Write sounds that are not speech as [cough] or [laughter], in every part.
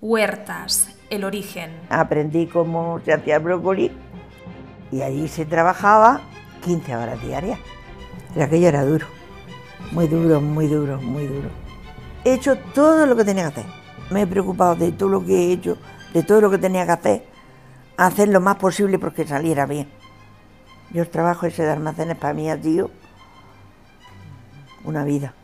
Huertas, el origen. Aprendí cómo se hacía brócoli y allí se trabajaba 15 horas diarias. Y aquello era duro, muy duro, muy duro, muy duro. He hecho todo lo que tenía que hacer. Me he preocupado de todo lo que he hecho, de todo lo que tenía que hacer, hacer lo más posible porque saliera bien. Yo trabajo ese de almacenes para mí ha sido una vida.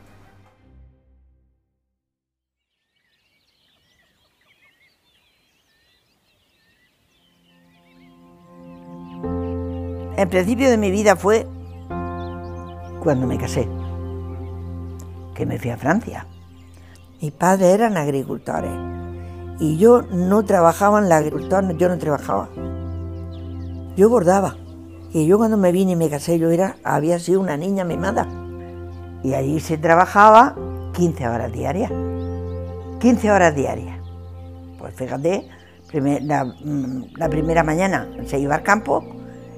El principio de mi vida fue cuando me casé, que me fui a Francia. Mis padres eran agricultores y yo no trabajaba en la agricultura, yo no trabajaba. Yo bordaba. Y yo cuando me vine y me casé, yo era, había sido una niña mimada. Y allí se trabajaba 15 horas diarias. 15 horas diarias. Pues fíjate, la, mm, la primera mañana se iba al campo,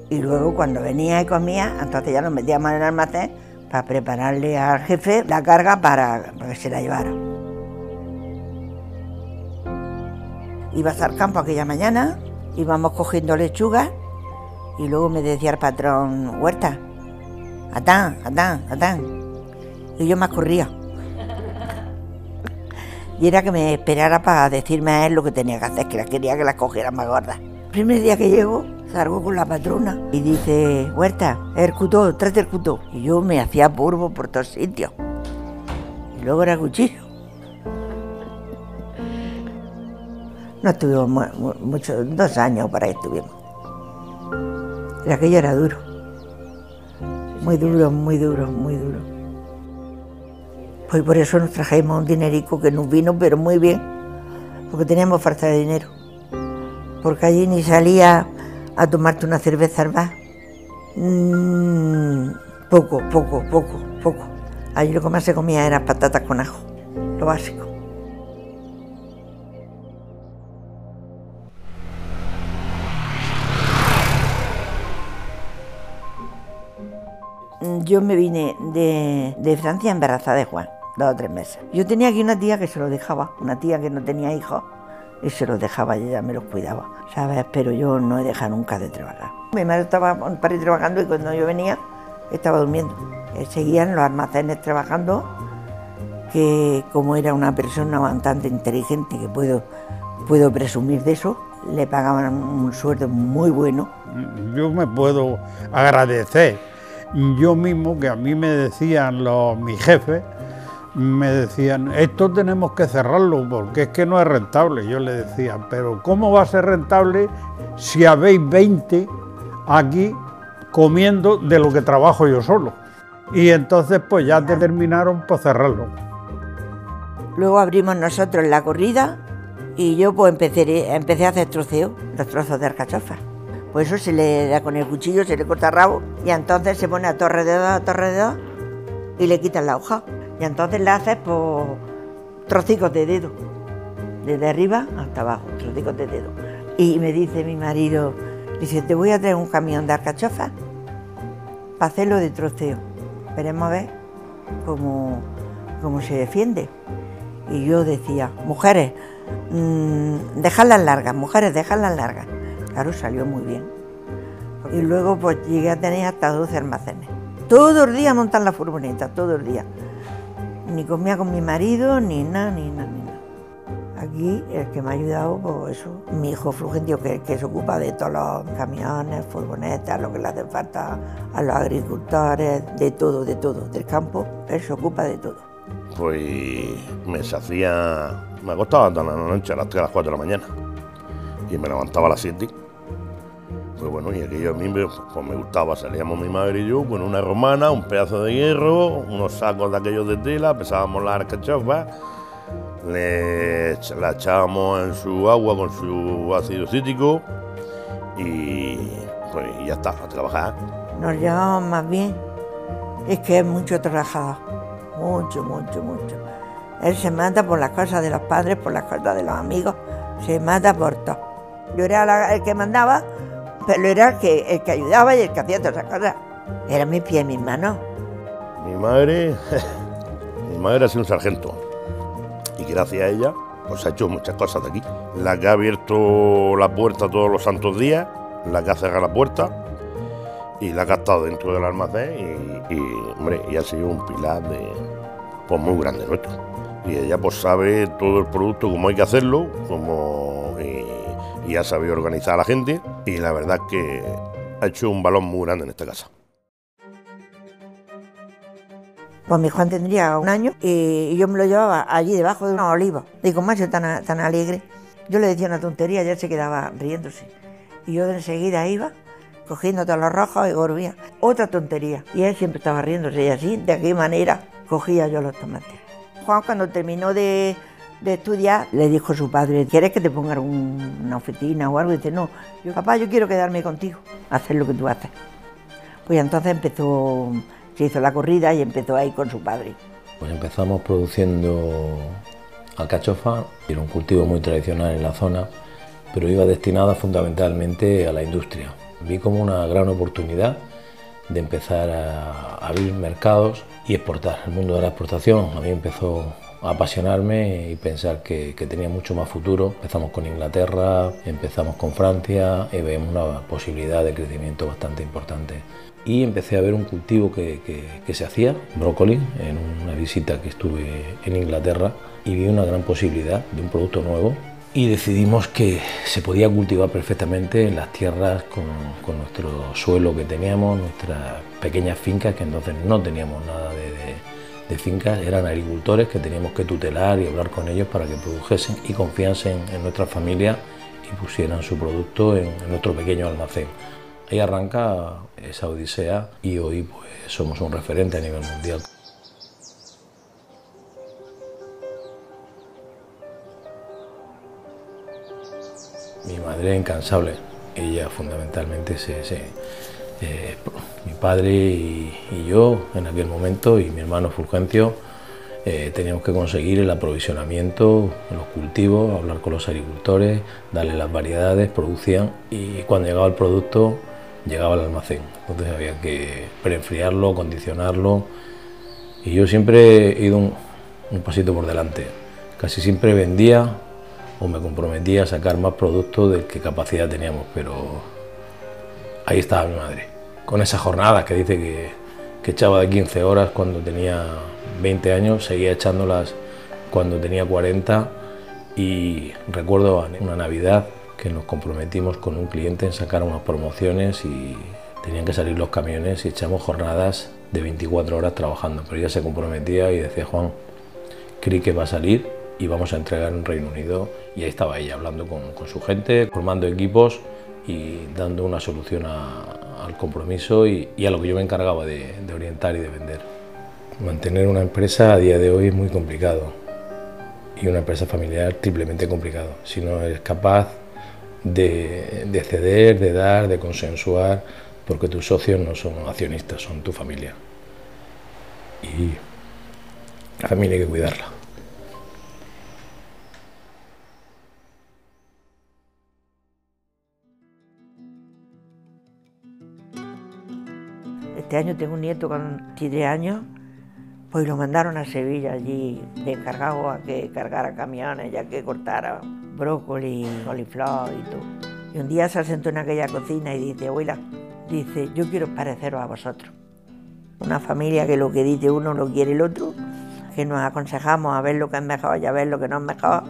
y luego cuando venía y comía, entonces ya nos metíamos en el almacén para prepararle al jefe la carga para, que se la llevara. Ibas al campo aquella mañana, íbamos cogiendo lechugas y luego me decía el patrón, Huerta, atán, atán, atán. Y yo me corría. Y era que me esperara para decirme a él lo que tenía que hacer, que la quería que las cogiera más gordas. El primer día que llego, salgo con la patrona y dice, Huerta, el cutó, trate el cutó. Y yo me hacía polvo por todos sitios. Y luego era cuchillo. No estuvimos mucho, dos años para ahí estuvimos. Y aquello era duro. Muy duro, muy duro, muy duro. Pues por eso nos trajimos un dinerico que nos vino, pero muy bien, porque teníamos falta de dinero. Porque allí ni salía a tomarte una cerveza al. Mm, poco, poco, poco, poco. Allí lo que más se comía eran patatas con ajo, lo básico. Yo me vine de, de Francia embarazada de Juan, dos o tres meses. Yo tenía aquí una tía que se lo dejaba, una tía que no tenía hijos y se los dejaba y ella me los cuidaba, ¿sabes? Pero yo no he dejado nunca de trabajar. Mi madre estaba para ir trabajando y cuando yo venía estaba durmiendo. Seguía en los almacenes trabajando, que como era una persona bastante inteligente, que puedo, puedo presumir de eso, le pagaban un sueldo muy bueno. Yo me puedo agradecer yo mismo, que a mí me decían los, mis jefes, me decían, esto tenemos que cerrarlo porque es que no es rentable. Yo le decía, pero ¿cómo va a ser rentable si habéis 20 aquí comiendo de lo que trabajo yo solo? Y entonces pues ya determinaron por cerrarlo. Luego abrimos nosotros la corrida y yo pues empecé, empecé a hacer troceo, los trozos de alcachofa. Pues eso se le da con el cuchillo, se le corta el rabo y entonces se pone a torre de dos, a torre de dos y le quitan la hoja. Y entonces le haces por trocicos de dedo, desde arriba hasta abajo, trocicos de dedo. Y me dice mi marido, dice, te voy a traer un camión de alcachofas para hacerlo de troceo. Veremos a ver cómo, cómo se defiende. Y yo decía, mujeres, mmm, dejadlas largas, mujeres, dejadlas largas. Claro, salió muy bien. Y luego pues llegué a tener hasta 12 almacenes. Todos los días montar la furgoneta, todos los días ni comía con mi marido, ni nada, ni nada, ni nada. Aquí el que me ha ayudado, pues eso, mi hijo Fulgencio, que, que se ocupa de todos los camiones, furgonetas, lo que le hace falta a los agricultores, de todo, de todo, del campo, él se ocupa de todo. Pues me hacía, me acostaba toda la noche a las 3, a las 4 de la mañana y me levantaba a las 7 pues bueno, y aquello a mí pues me gustaba, salíamos mi madre y yo con una romana, un pedazo de hierro, unos sacos de aquellos de tela, pesábamos las arcachofas, le, la echábamos en su agua con su ácido cítrico y pues ya está, a trabajar. Nos llevamos más bien, es que es mucho trabajador, mucho, mucho, mucho. Él se mata por las cosas de los padres, por las cosas de los amigos, se mata por todo. Yo era el que mandaba, pero era el que, el que ayudaba y el que hacía todas esas cosas. Era mi pie y mis manos. Mi madre, [laughs] mi madre ha sido un sargento. Y gracias a ella, pues ha hecho muchas cosas de aquí. La que ha abierto la puerta todos los santos días, la que ha cerrado la puerta y la que ha estado dentro del almacén y, hombre, y ha sido un pilar de, pues muy grande nuestro. Y ella pues sabe todo el producto, cómo hay que hacerlo, cómo, y, ha sabido organizar a la gente y la verdad que ha hecho un balón muy grande en esta casa. Pues mi Juan tendría un año y yo me lo llevaba allí debajo de una oliva. Digo, macho tan, tan alegre. Yo le decía una tontería y él se quedaba riéndose. Y yo enseguida iba cogiendo todos los rojos y volvía. Otra tontería. Y él siempre estaba riéndose y así, de qué manera cogía yo los tomates. Juan cuando terminó de, estudiar, le dijo su padre, ¿quieres que te ponga una oficina o algo? Y dice, no, yo, papá, yo quiero quedarme contigo, hacer lo que tú haces. Pues entonces empezó se hizo la corrida y empezó ahí con su padre. Pues empezamos produciendo alcachofa, era un cultivo muy tradicional en la zona, pero iba destinada fundamentalmente a la industria. Vi como una gran oportunidad de empezar a abrir mercados y exportar. El mundo de la exportación a mí empezó apasionarme y pensar que, que, tenía mucho más futuro. Empezamos con Inglaterra, empezamos con Francia y vemos una posibilidad de crecimiento bastante importante y empecé a ver un cultivo que, se hacía, brócoli, en una visita que estuve en Inglaterra y vi una gran posibilidad de un producto nuevo y decidimos que se podía cultivar perfectamente en las tierras con, nuestro suelo que teníamos, nuestras pequeñas fincas, que entonces no teníamos nada de, fincas, eran agricultores que teníamos que tutelar y hablar con ellos para que produjesen y confiasen en nuestra familia y pusieran su producto en nuestro pequeño almacén. Ahí arranca esa odisea y hoy pues, somos un referente a nivel mundial. Mi madre incansable, ella fundamentalmente se, eh, mi padre y, yo en aquel momento y mi hermano Fulgencio eh, teníamos que conseguir el aprovisionamiento, los cultivos, hablar con los agricultores, darle las variedades, producían y cuando llegaba el producto llegaba al almacén. Entonces había que preenfriarlo, condicionarlo. Y yo siempre he ido un, pasito por delante. Casi siempre vendía o me comprometía a sacar más productos del que capacidad teníamos, pero ahí estaba mi madre. Con esas jornadas que dice que, que echaba de 15 horas cuando tenía 20 años, seguía echándolas cuando tenía 40 y recuerdo una Navidad que nos comprometimos con un cliente en sacar unas promociones y tenían que salir los camiones y echamos jornadas de 24 horas trabajando. Pero ella se comprometía y decía, Juan, creí que va a salir y vamos a entregar en Reino Unido. Y ahí estaba ella hablando con, su gente, formando equipos y dando una solución al compromiso y, a lo que yo me encargaba de, de orientar y de vender. Mantener una empresa a día de hoy es muy complicado y una empresa familiar triplemente complicado. Si no eres capaz de, ceder, de dar, de consensuar, porque tus socios no son accionistas, son tu familia. Y la familia hay que cuidarla. Este año tengo un nieto con 7 años, pues lo mandaron a Sevilla allí de encargado a que cargara camiones, ya que cortara brócoli, coliflor y todo. Y un día se sentó en aquella cocina y dice, abuela, dice, yo quiero pareceros a vosotros. Una familia que lo que dice uno lo quiere el otro, que nos aconsejamos a ver lo que es mejor y a ver lo que no es mejor.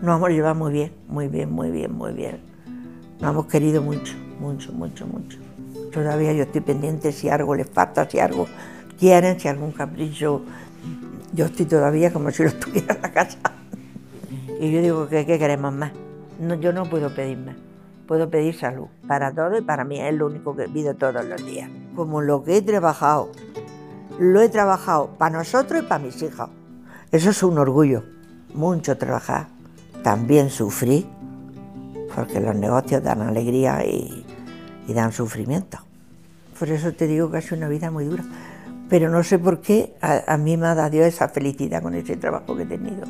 Nos hemos llevado muy bien, muy bien, muy bien, muy bien. Nos hemos querido mucho, mucho, mucho, mucho. Todavía yo estoy pendiente si algo les falta, si algo quieren, si algún capricho. Yo estoy todavía como si lo [laughs] estuviera en la casa. Y yo digo, ¿qué, queremos más? Yo no puedo pedir más. Puedo pedir salud para todo y para mí es lo único que pido todos los días. Como lo que he trabajado, lo he trabajado para nosotros y para mis hijos. Eso es un orgullo. Mucho trabajar. También sufrir, porque los negocios dan alegría y, dan sufrimiento. Por eso te digo que ha sido una vida muy dura. Pero no sé por qué a, a mí me ha dado esa felicidad con ese trabajo que he tenido.